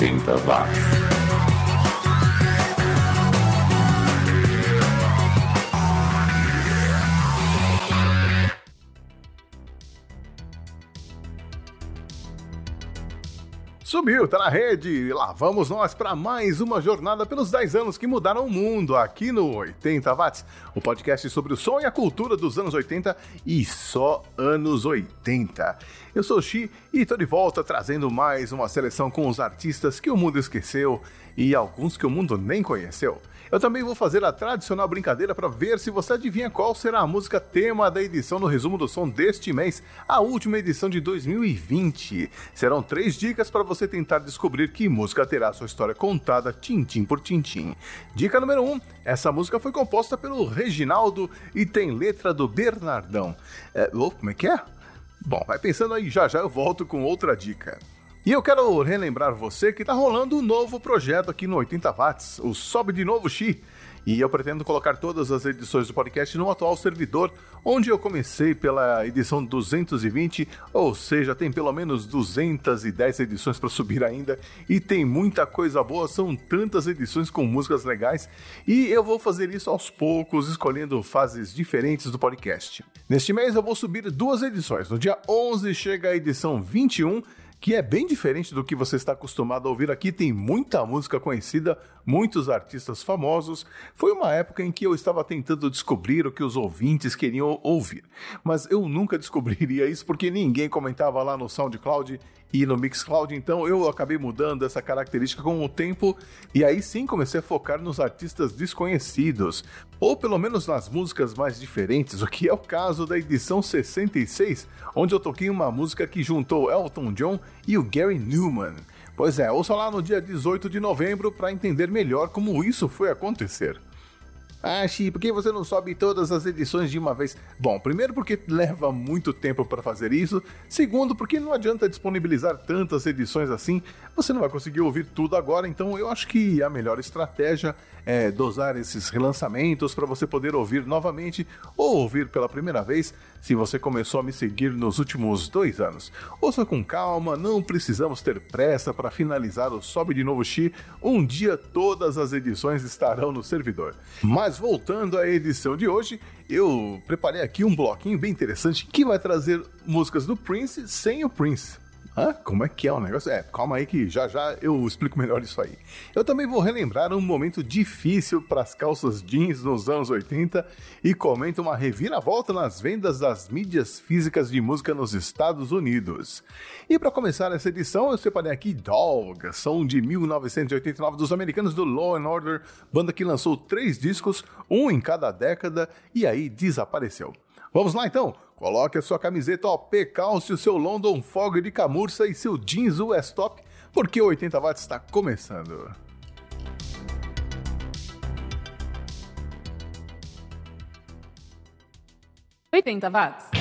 80 watts. Subiu, tá na rede. E lá vamos nós para mais uma jornada pelos 10 anos que mudaram o mundo aqui no 80 Watts, o podcast sobre o som e a cultura dos anos 80 e só anos 80. Eu sou o Xi e tô de volta trazendo mais uma seleção com os artistas que o mundo esqueceu e alguns que o mundo nem conheceu. Eu também vou fazer a tradicional brincadeira para ver se você adivinha qual será a música tema da edição no resumo do som deste mês, a última edição de 2020. Serão três dicas para você tentar descobrir que música terá sua história contada tintim por tintim. Dica número 1: um, essa música foi composta pelo Reginaldo e tem letra do Bernardão. É, oh, como é que é? Bom, vai pensando aí, já já eu volto com outra dica. E eu quero relembrar você que está rolando um novo projeto aqui no 80 Watts, o Sobe de Novo Xi. E eu pretendo colocar todas as edições do podcast no atual servidor, onde eu comecei pela edição 220, ou seja, tem pelo menos 210 edições para subir ainda, e tem muita coisa boa, são tantas edições com músicas legais, e eu vou fazer isso aos poucos, escolhendo fases diferentes do podcast. Neste mês eu vou subir duas edições. No dia 11 chega a edição 21 que é bem diferente do que você está acostumado a ouvir aqui. Tem muita música conhecida, muitos artistas famosos. Foi uma época em que eu estava tentando descobrir o que os ouvintes queriam ouvir, mas eu nunca descobriria isso porque ninguém comentava lá no SoundCloud e no Mixcloud, então eu acabei mudando essa característica com o tempo e aí sim comecei a focar nos artistas desconhecidos, ou pelo menos nas músicas mais diferentes, o que é o caso da edição 66, onde eu toquei uma música que juntou Elton John e o Gary Newman. Pois é, ouça lá no dia 18 de novembro para entender melhor como isso foi acontecer. Xi, por que você não sobe todas as edições de uma vez? Bom, primeiro porque leva muito tempo para fazer isso. Segundo, porque não adianta disponibilizar tantas edições assim. Você não vai conseguir ouvir tudo agora, então eu acho que a melhor estratégia é dosar esses relançamentos para você poder ouvir novamente ou ouvir pela primeira vez se você começou a me seguir nos últimos dois anos. Ouça com calma, não precisamos ter pressa para finalizar o Sobe de Novo Xi. Um dia todas as edições estarão no servidor. Mas voltando à edição de hoje, eu preparei aqui um bloquinho bem interessante que vai trazer músicas do Prince sem o Prince. Hã? Como é que é o negócio? É, calma aí que já já eu explico melhor isso aí. Eu também vou relembrar um momento difícil para as calças jeans nos anos 80 e comento uma reviravolta nas vendas das mídias físicas de música nos Estados Unidos. E para começar essa edição, eu separei aqui Dog, som de 1989 dos americanos do Law and Order, banda que lançou três discos, um em cada década, e aí desapareceu. Vamos lá então? Coloque a sua camiseta OP Calce, o seu London Fog de camurça e seu jeans US Top, porque o 80 watts está começando. Oitenta watts.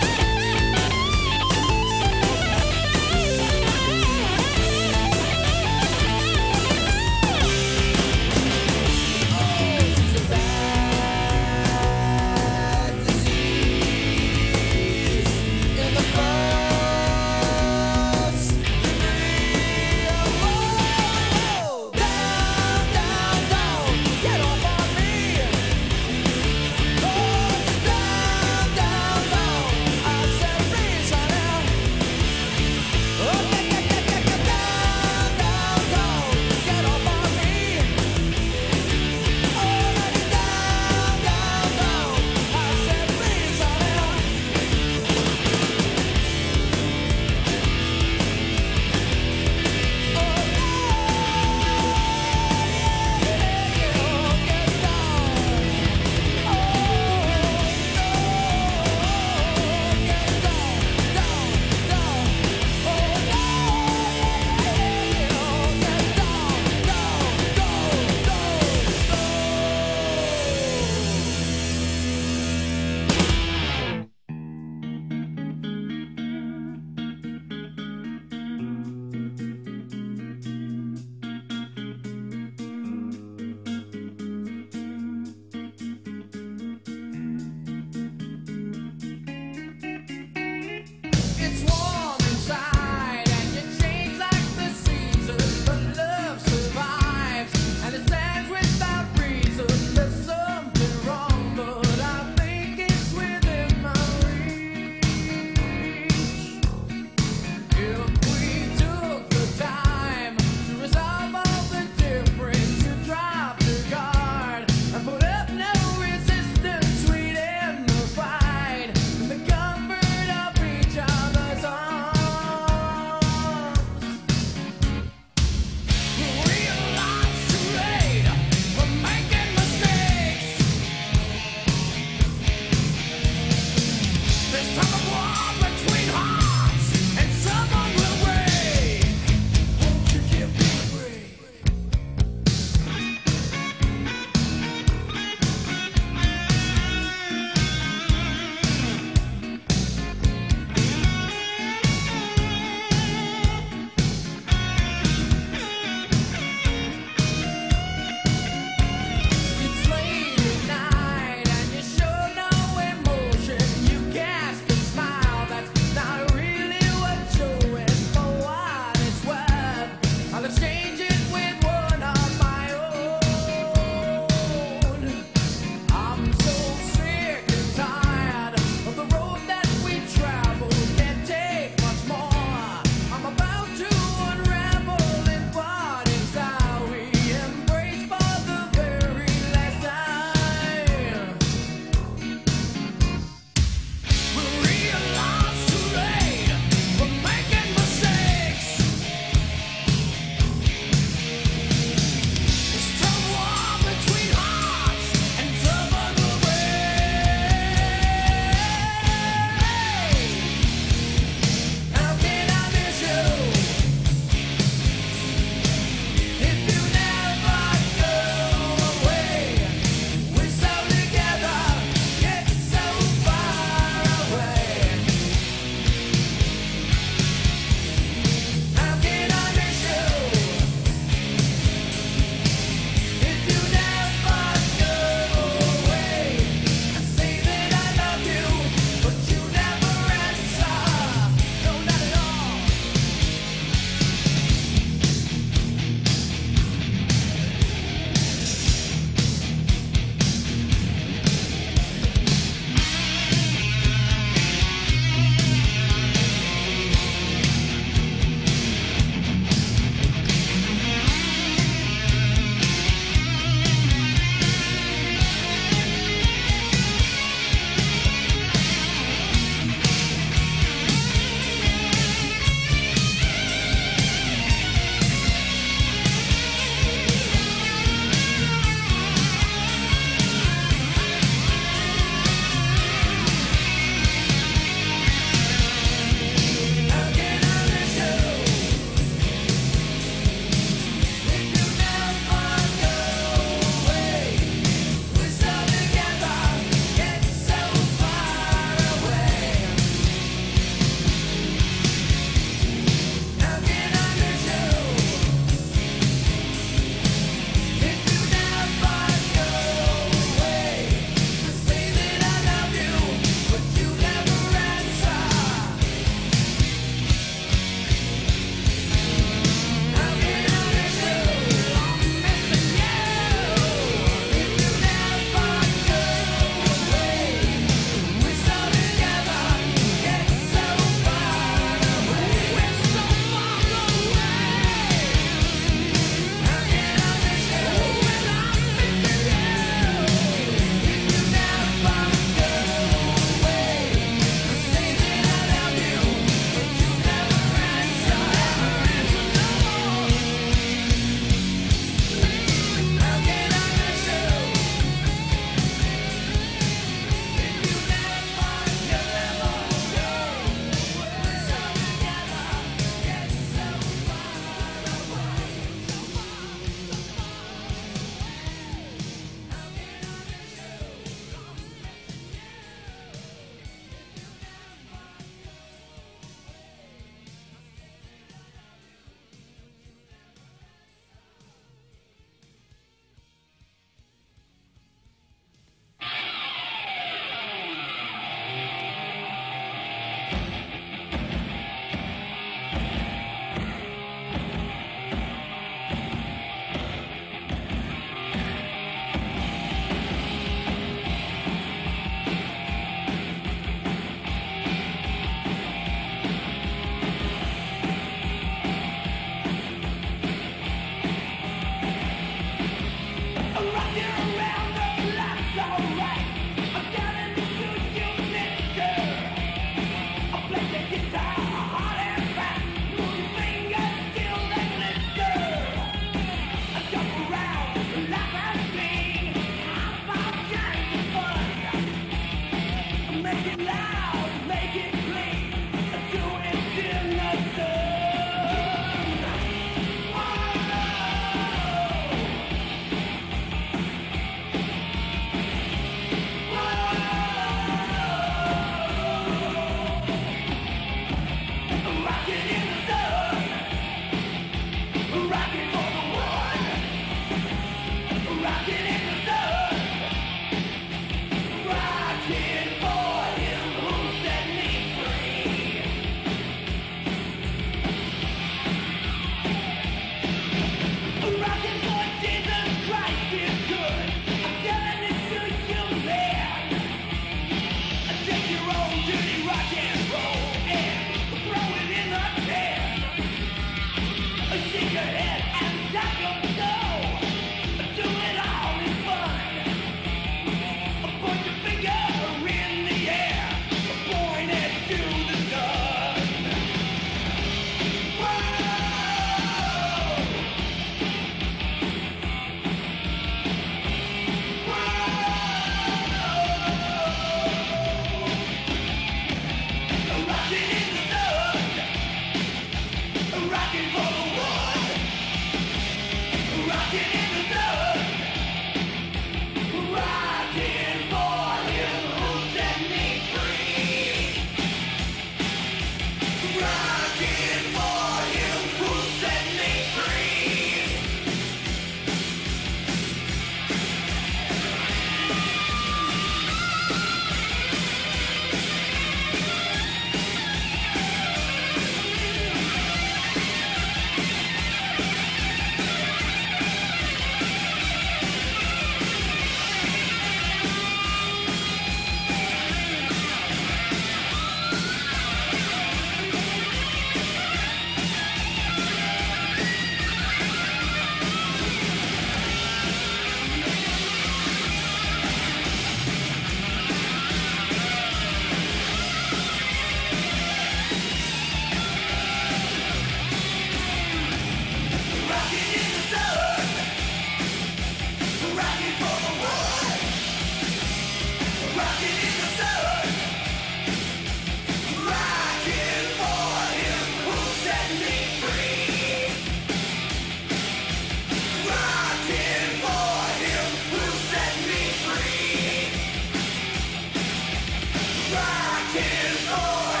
Give up!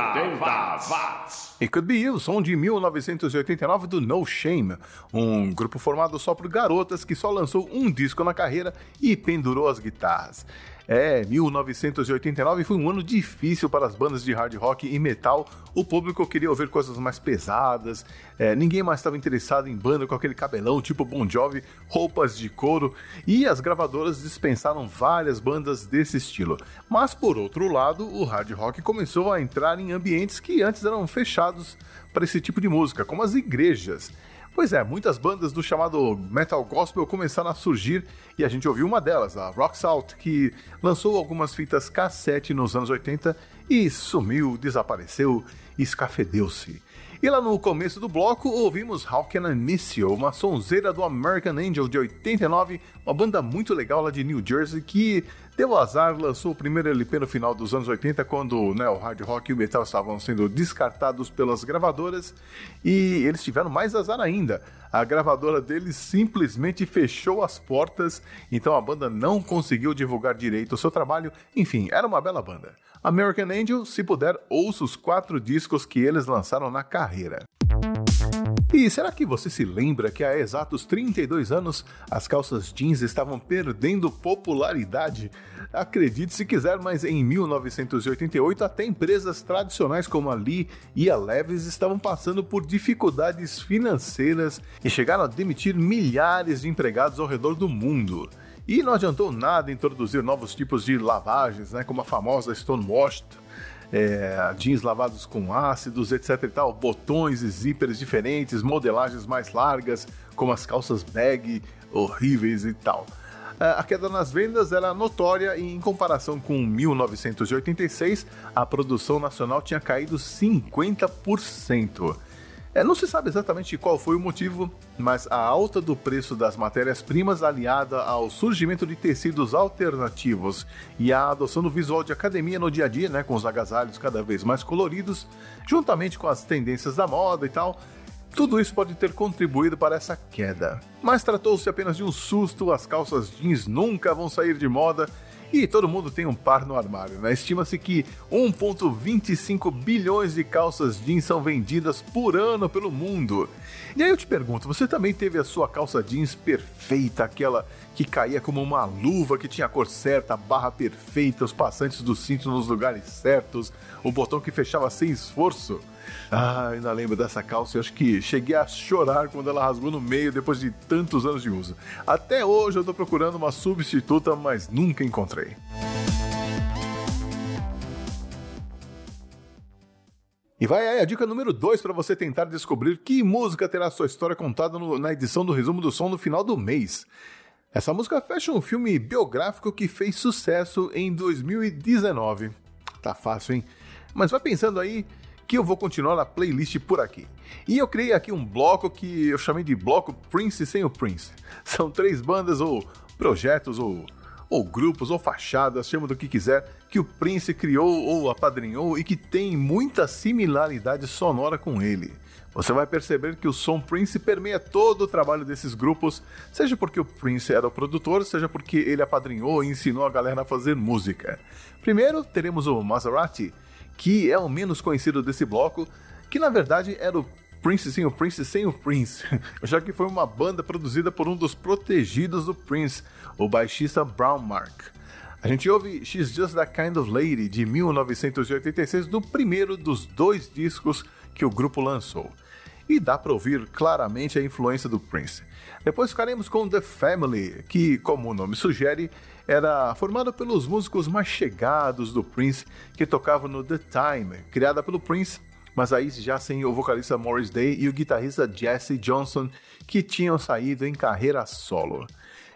80, 80 watts. It Could Be You, som de 1989 do No Shame, um grupo formado só por garotas que só lançou um disco na carreira e pendurou as guitarras. É, 1989 foi um ano difícil para as bandas de hard rock e metal. O público queria ouvir coisas mais pesadas, é, ninguém mais estava interessado em banda com aquele cabelão tipo Bon Jovi, roupas de couro, e as gravadoras dispensaram várias bandas desse estilo. Mas por outro lado, o hard rock começou a entrar em ambientes que antes eram fechados para esse tipo de música, como as igrejas. Pois é, muitas bandas do chamado metal gospel começaram a surgir e a gente ouviu uma delas, a Rock Salt, que lançou algumas fitas cassete nos anos 80 e sumiu, desapareceu, escafedeu-se. E lá no começo do bloco ouvimos How Can I Miss You, uma sonzeira do American Angel de 89, uma banda muito legal lá de New Jersey que deu azar, lançou o primeiro LP no final dos anos 80 quando né, o hard rock e o metal estavam sendo descartados pelas gravadoras e eles tiveram mais azar ainda. A gravadora deles simplesmente fechou as portas, então a banda não conseguiu divulgar direito o seu trabalho. Enfim, era uma bela banda. American Angel, se puder, ouça os quatro discos que eles lançaram na carreira. E será que você se lembra que há exatos 32 anos as calças jeans estavam perdendo popularidade? Acredite se quiser, mas em 1988 até empresas tradicionais como a Lee e a Levis estavam passando por dificuldades financeiras e chegaram a demitir milhares de empregados ao redor do mundo. E não adiantou nada introduzir novos tipos de lavagens, né, como a famosa Stonewashed, é, jeans lavados com ácidos, etc e tal, botões e zíperes diferentes, modelagens mais largas, como as calças bag horríveis e tal. É, a queda nas vendas era notória e, em comparação com 1986, a produção nacional tinha caído 50%. É, não se sabe exatamente qual foi o motivo, mas a alta do preço das matérias-primas, aliada ao surgimento de tecidos alternativos e a adoção do visual de academia no dia a dia, né, com os agasalhos cada vez mais coloridos, juntamente com as tendências da moda e tal, tudo isso pode ter contribuído para essa queda. Mas tratou-se apenas de um susto, as calças jeans nunca vão sair de moda e todo mundo tem um par no armário, né? Estima-se que 1,25 bilhões de calças jeans são vendidas por ano pelo mundo. E aí eu te pergunto, você também teve a sua calça jeans perfeita, aquela que caía como uma luva, que tinha a cor certa, a barra perfeita, os passantes do cinto nos lugares certos, o botão que fechava sem esforço? Ah, ainda lembro dessa calça e acho que cheguei a chorar quando ela rasgou no meio depois de tantos anos de uso. Até hoje eu tô procurando uma substituta, mas nunca encontrei. E vai aí a dica número 2 para você tentar descobrir que música terá sua história contada no, na edição do Resumo do Som no final do mês. Essa música fecha um filme biográfico que fez sucesso em 2019. Tá fácil, hein? Mas vai pensando aí que eu vou continuar a playlist por aqui. E eu criei aqui um bloco que eu chamei de bloco Prince sem o Prince. São três bandas ou projetos ou, ou grupos ou fachadas, chama do que quiser, que o Prince criou ou apadrinhou e que tem muita similaridade sonora com ele. Você vai perceber que o som Prince permeia todo o trabalho desses grupos, seja porque o Prince era o produtor, seja porque ele apadrinhou e ensinou a galera a fazer música. Primeiro teremos o Maserati, que é o menos conhecido desse bloco, que na verdade era o Prince sem o Prince sem o Prince, já que foi uma banda produzida por um dos protegidos do Prince, o baixista Brown Mark. A gente ouve She's Just That Kind of Lady de 1986, do primeiro dos dois discos que o grupo lançou. E dá para ouvir claramente a influência do Prince. Depois ficaremos com The Family, que, como o nome sugere, era formada pelos músicos mais chegados do Prince que tocavam no The Time, criada pelo Prince, mas aí já sem o vocalista Morris Day e o guitarrista Jesse Johnson, que tinham saído em carreira solo.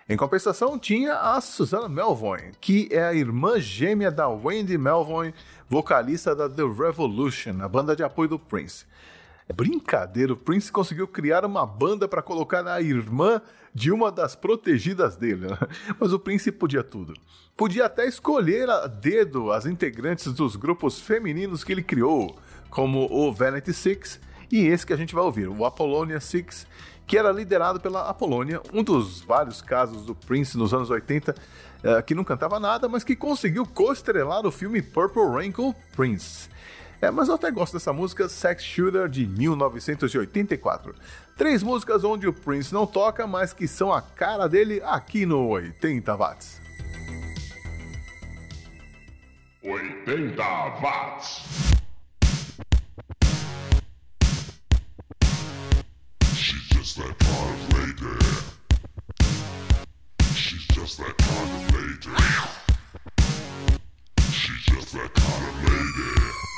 Em compensação, tinha a Susana Melvoin, que é a irmã gêmea da Wendy Melvoin, vocalista da The Revolution, a banda de apoio do Prince. Brincadeira, o Prince conseguiu criar uma banda para colocar a irmã de uma das protegidas dele. Né? Mas o Prince podia tudo. Podia até escolher a dedo as integrantes dos grupos femininos que ele criou, como o Vanity Six e esse que a gente vai ouvir, o Apollonia Six, que era liderado pela Apollonia, um dos vários casos do Prince nos anos 80, eh, que não cantava nada, mas que conseguiu co-estrelar o filme Purple Rain com Prince. É, mas eu até gosto dessa música Sex Shooter de 1984. Três músicas onde o Prince não toca, mas que são a cara dele aqui no 80 watts. 80 watts. She's just that kind of lady. She's just that kind of lady. She's just that kind of lady.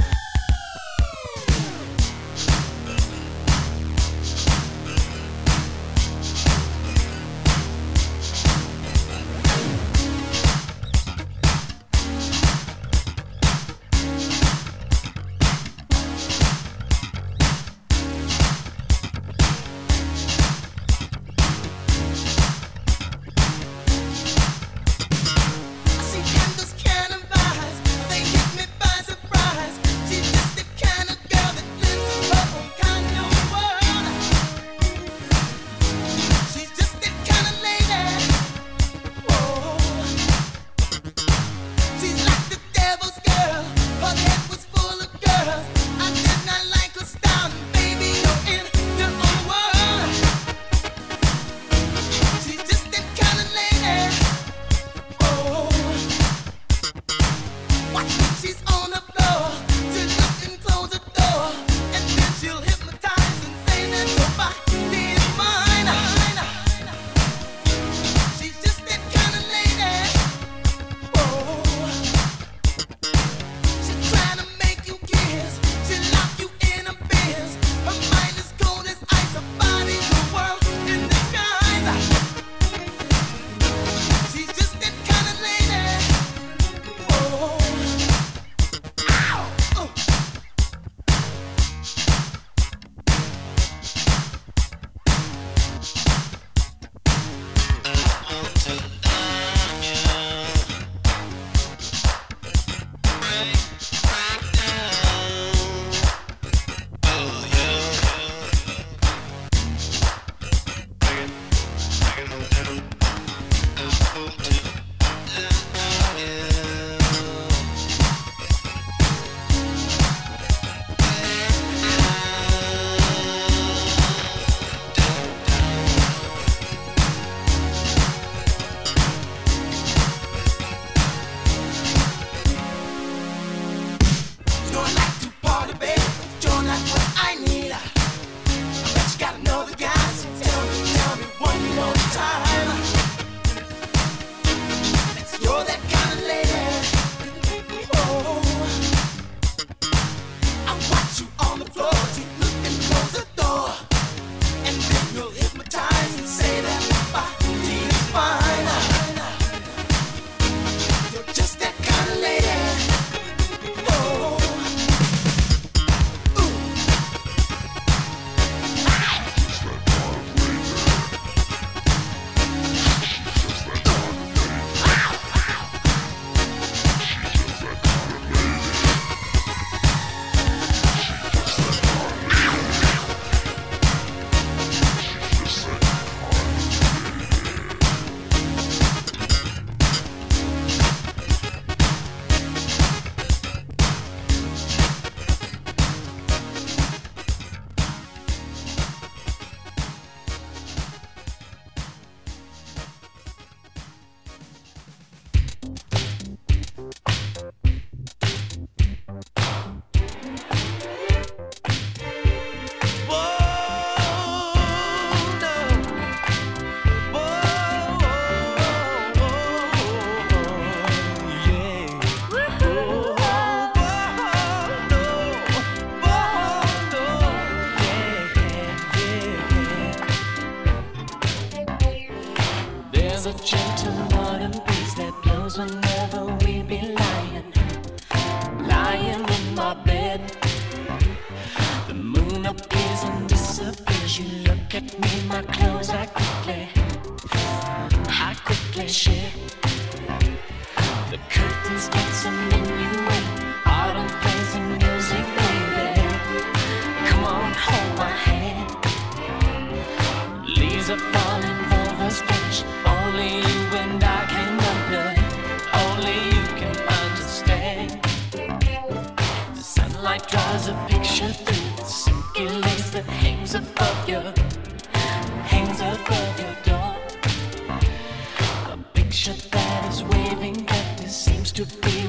to be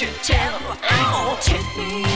You tell? Oh, take me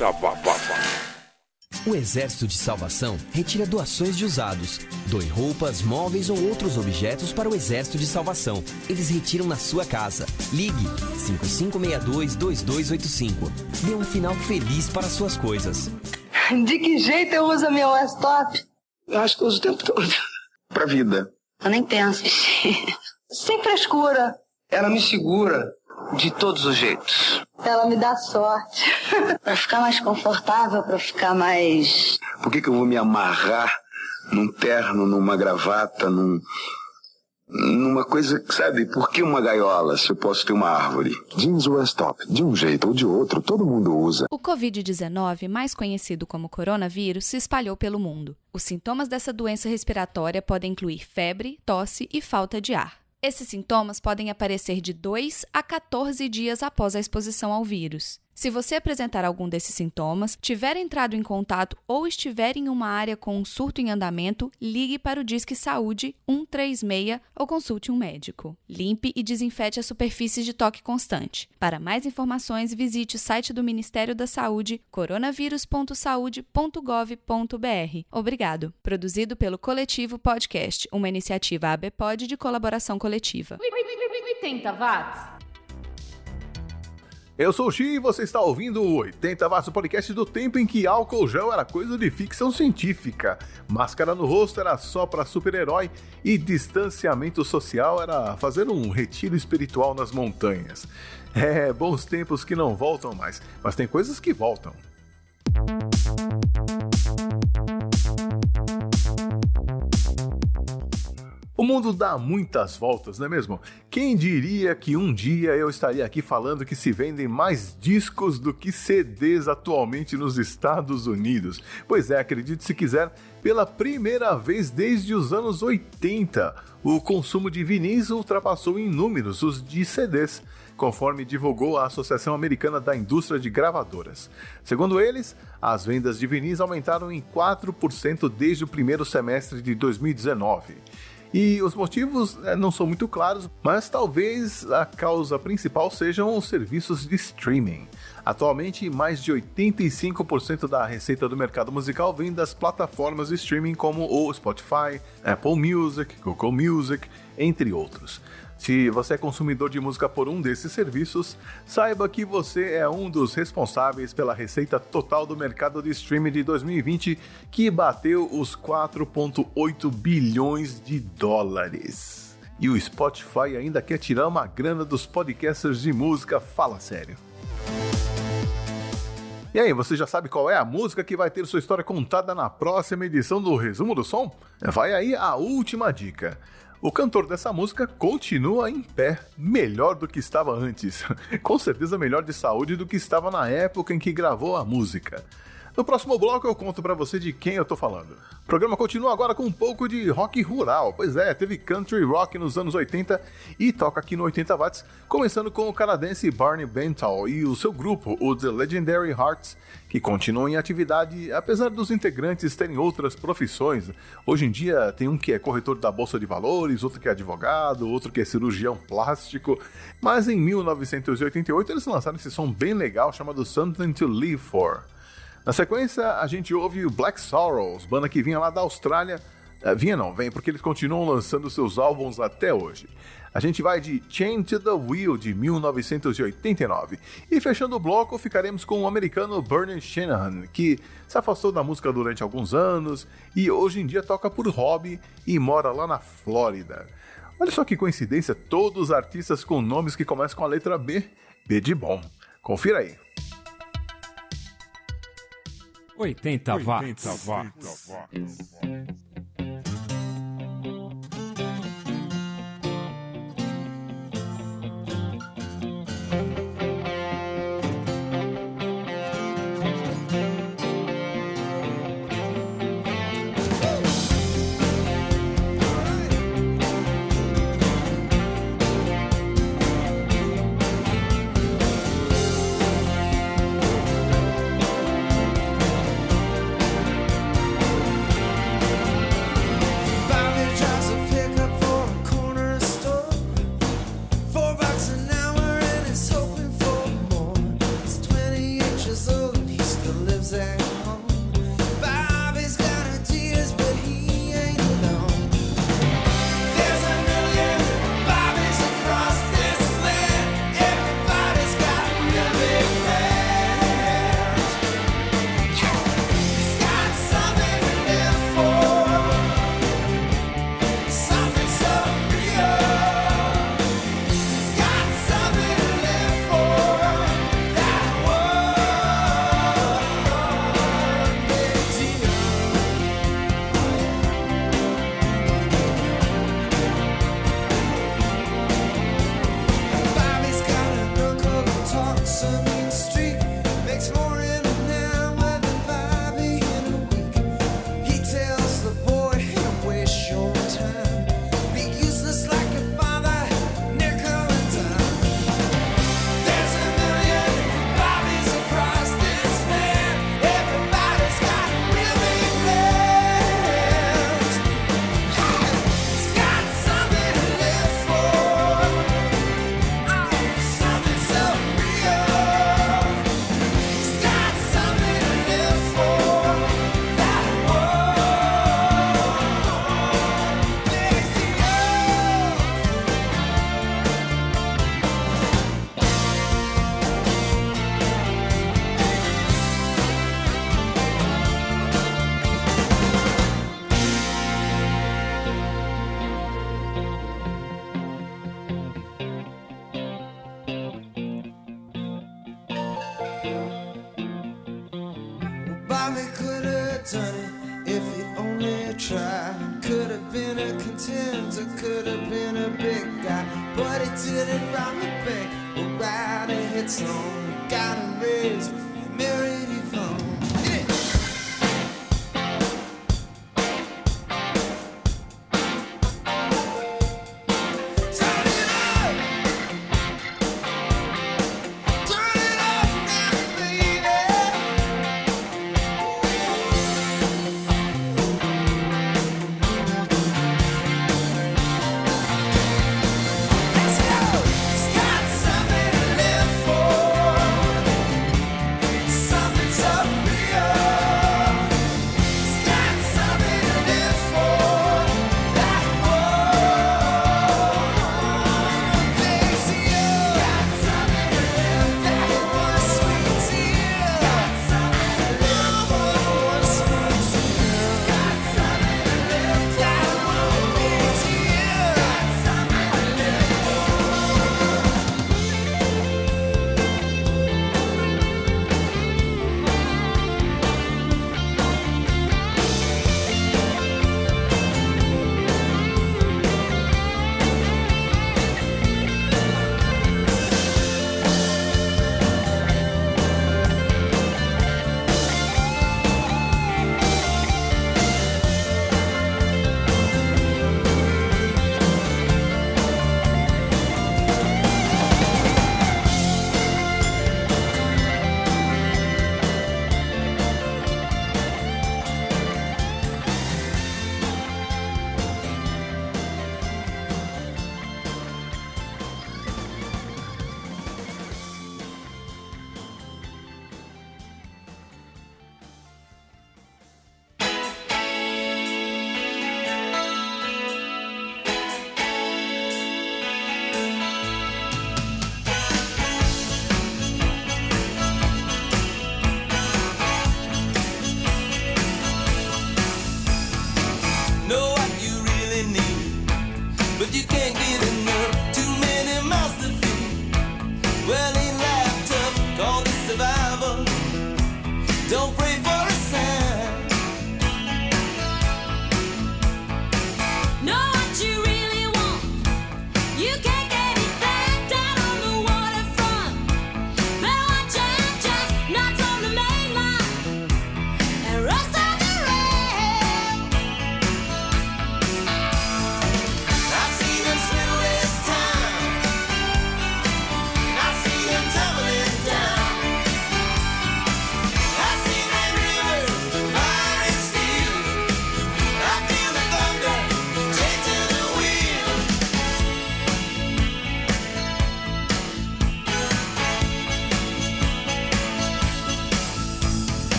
80 watts. O Exército de Salvação retira doações de usados. Doe roupas, móveis ou outros objetos para o Exército de Salvação. Eles retiram na sua casa. Ligue 5562-2285. Dê um final feliz para suas coisas. De que jeito eu uso a minha Westop? Eu acho que eu uso o tempo todo. Pra vida. Eu nem penso. Sem frescura. Ela me segura de todos os jeitos. Ela me dá sorte. pra ficar mais confortável, pra ficar mais. Por que, que eu vou me amarrar num terno, numa gravata, num. numa coisa, sabe? Por que uma gaiola se eu posso ter uma árvore? Jeans Westop, de um jeito ou de outro, todo mundo usa. O Covid-19, mais conhecido como coronavírus, se espalhou pelo mundo. Os sintomas dessa doença respiratória podem incluir febre, tosse e falta de ar. Esses sintomas podem aparecer de 2 a 14 dias após a exposição ao vírus. Se você apresentar algum desses sintomas, tiver entrado em contato ou estiver em uma área com um surto em andamento, ligue para o Disque Saúde 136 ou consulte um médico. Limpe e desinfete as superfícies de toque constante. Para mais informações, visite o site do Ministério da Saúde, coronavírus.saude.gov.br. Obrigado. Produzido pelo Coletivo Podcast, uma iniciativa ABPOD de colaboração coletiva. 80 watts. Eu sou o Xi e você está ouvindo o 80 Watts, podcast do tempo em que álcool gel era coisa de ficção científica, máscara no rosto era só para super-herói e distanciamento social era fazer um retiro espiritual nas montanhas. É, bons tempos que não voltam mais, mas tem coisas que voltam. O mundo dá muitas voltas, não é mesmo? Quem diria que um dia eu estaria aqui falando que se vendem mais discos do que CDs atualmente nos Estados Unidos? Pois é, acredite se quiser, pela primeira vez desde os anos 80, o consumo de vinis ultrapassou em números os de CDs conforme divulgou a Associação Americana da Indústria de Gravadoras. Segundo eles, as vendas de vinis aumentaram em 4% desde o primeiro semestre de 2019. E os motivos né, não são muito claros, mas talvez a causa principal sejam os serviços de streaming. Atualmente, mais de 85% da receita do mercado musical vem das plataformas de streaming como o Spotify, Apple Music, Google Music, entre outros. Se você é consumidor de música por um desses serviços, saiba que você é um dos responsáveis pela receita total do mercado de streaming de 2020, que bateu os 4,8 bilhões de dólares. E o Spotify ainda quer tirar uma grana dos podcasters de música, fala sério. E aí, você já sabe qual é a música que vai ter sua história contada na próxima edição do Resumo do Som? Vai aí a última dica. O cantor dessa música continua em pé, melhor do que estava antes. Com certeza melhor de saúde do que estava na época em que gravou a música. No próximo bloco eu conto para você de quem eu tô falando. O programa continua agora com um pouco de rock rural. Pois é, teve country rock nos anos 80 e toca aqui no 80 watts, começando com o canadense Barney Bental e o seu grupo, o The Legendary Hearts, que continuam em atividade apesar dos integrantes terem outras profissões. Hoje em dia tem um que é corretor da bolsa de valores, outro que é advogado, outro que é cirurgião plástico, mas em 1988 eles lançaram esse som bem legal chamado Something to Live For. Na sequência, a gente ouve o Black Sorrows, banda que vinha lá da Austrália. Uh, vinha não, vem, porque eles continuam lançando seus álbuns até hoje. A gente vai de Chain to the Wheel de 1989. E fechando o bloco, ficaremos com o americano Bernie Shanahan, que se afastou da música durante alguns anos e hoje em dia toca por hobby e mora lá na Flórida. Olha só que coincidência, todos os artistas com nomes que começam com a letra B, B de bom. Confira aí. 80 watts. 80 watts. Thank Mommy could have done it if you only tried. Could have been a contender, could have been a big guy. But it didn't rob me back, but right hits home. Got him.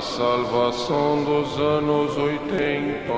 A salvação dos anos oitenta.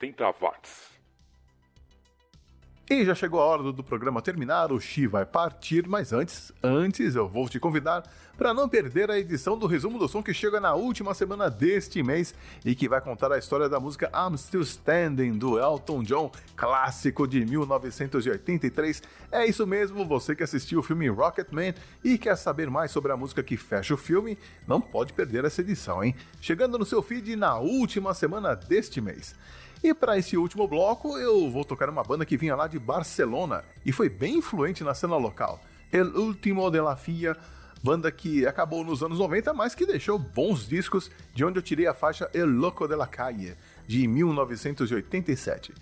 80 watts. E já chegou a hora do programa terminar, o Xi vai partir, mas antes, antes eu vou te convidar para não perder a edição do Resumo do Som que chega na última semana deste mês e que vai contar a história da música I'm Still Standing do Elton John, clássico de 1983. É isso mesmo, você que assistiu o filme Rocketman e quer saber mais sobre a música que fecha o filme, não pode perder essa edição, hein? Chegando no seu feed na última semana deste mês. E para esse último bloco, eu vou tocar uma banda que vinha lá de Barcelona e foi bem influente na cena local. El Último de la Fia, banda que acabou nos anos 90, mas que deixou bons discos, de onde eu tirei a faixa El Loco de la Calle, de 1987.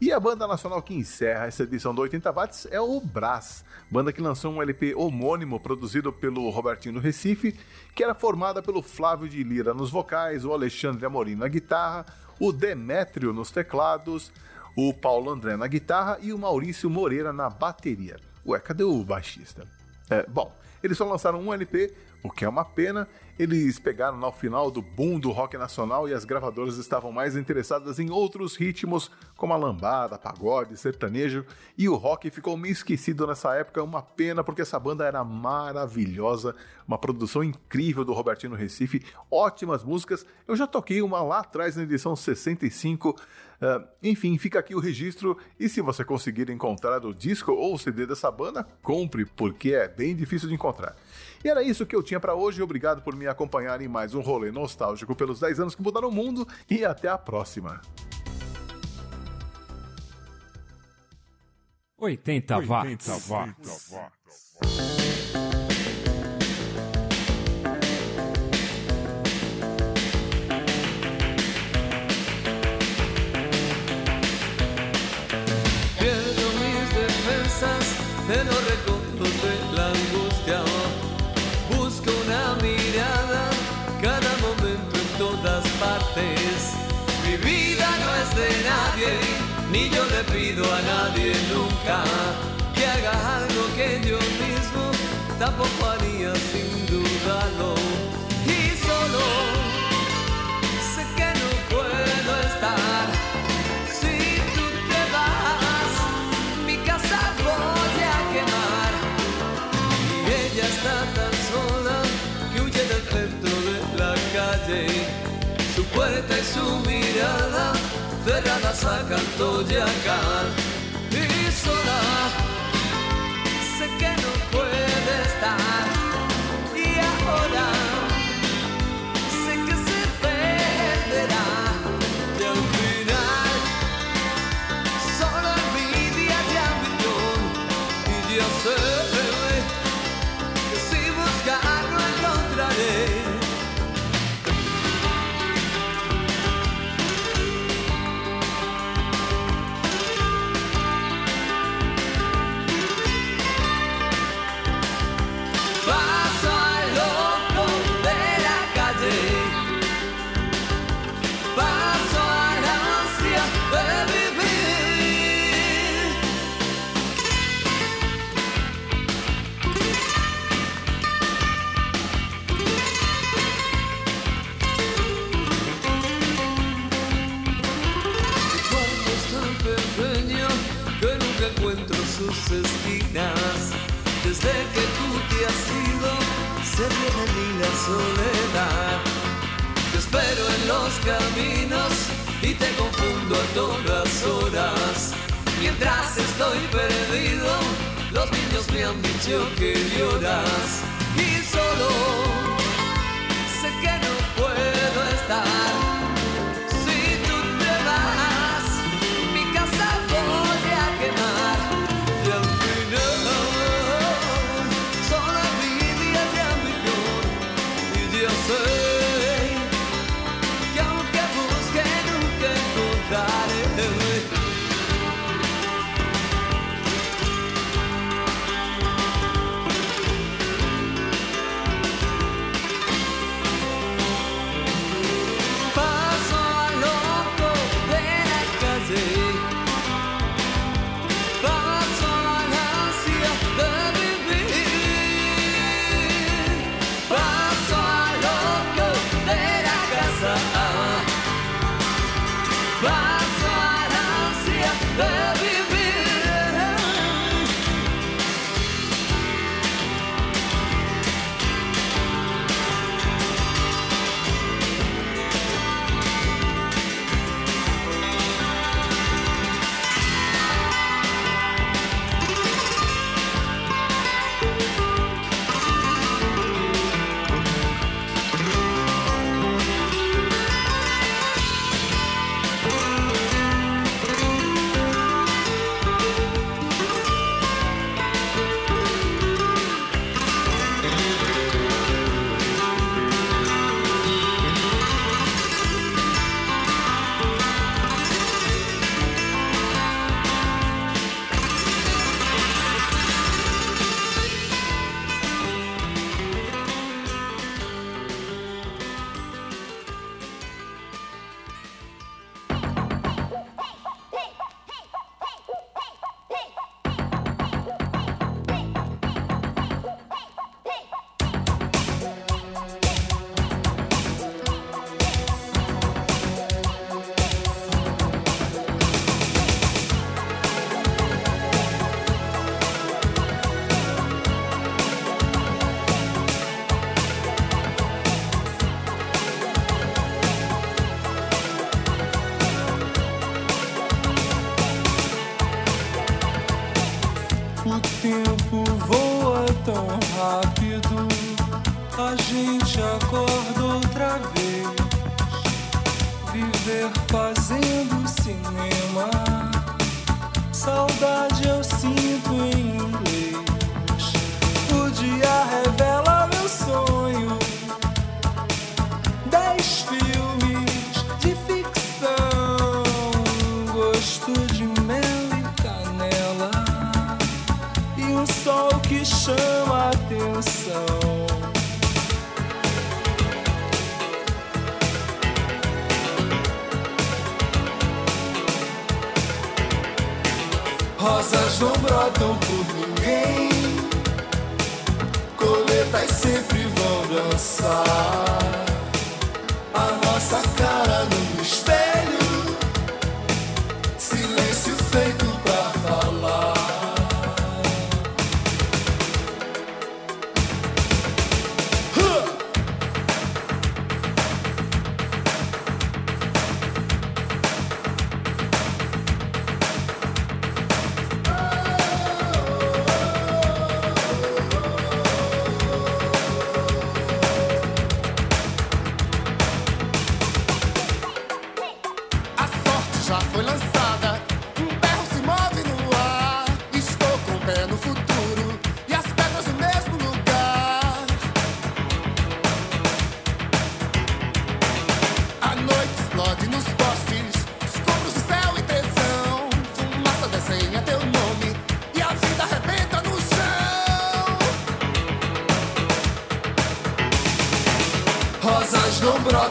E a banda nacional que encerra essa edição do 80 Watts é o Brás, banda que lançou um LP homônimo produzido pelo Robertinho do Recife, que era formada pelo Flávio de Lira nos vocais, o Alexandre Amorim na guitarra, o Demétrio nos teclados, o Paulo André na guitarra e o Maurício Moreira na bateria. Ué, cadê o baixista? É, bom, eles só lançaram um LP, o que é uma pena. Eles pegaram ao final do boom do rock nacional e as gravadoras estavam mais interessadas em outros ritmos, como a lambada, pagode, sertanejo, e o rock ficou meio esquecido nessa época. Uma pena, porque essa banda era maravilhosa, uma produção incrível do Robertinho Recife, ótimas músicas. Eu já toquei uma lá atrás na edição 65. Uh, enfim, fica aqui o registro e se você conseguir encontrar o disco ou o CD dessa banda, compre, porque é bem difícil de encontrar. E era isso que eu tinha para hoje. Obrigado por me acompanhar em mais um rolê nostálgico pelos 10 anos que mudaram o mundo e até a próxima. 80 watts. 80 watts. Pierdo mis defensas le pido a nadie nunca que haga algo que yo mismo tampoco haría sin dudarlo. Y solo sé que no puedo estar si tú te vas, mi casa voy a quemar. Y ella está tan sola que huye del centro de la calle. Su puerta y su mirada cerradas a canto y a Desde que tú te has ido se viene en mí la soledad te espero en los caminos y te confundo a todas horas. Mientras estoy perdido, los niños me han dicho que lloras. Y solo sé que no puedo estar.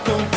Não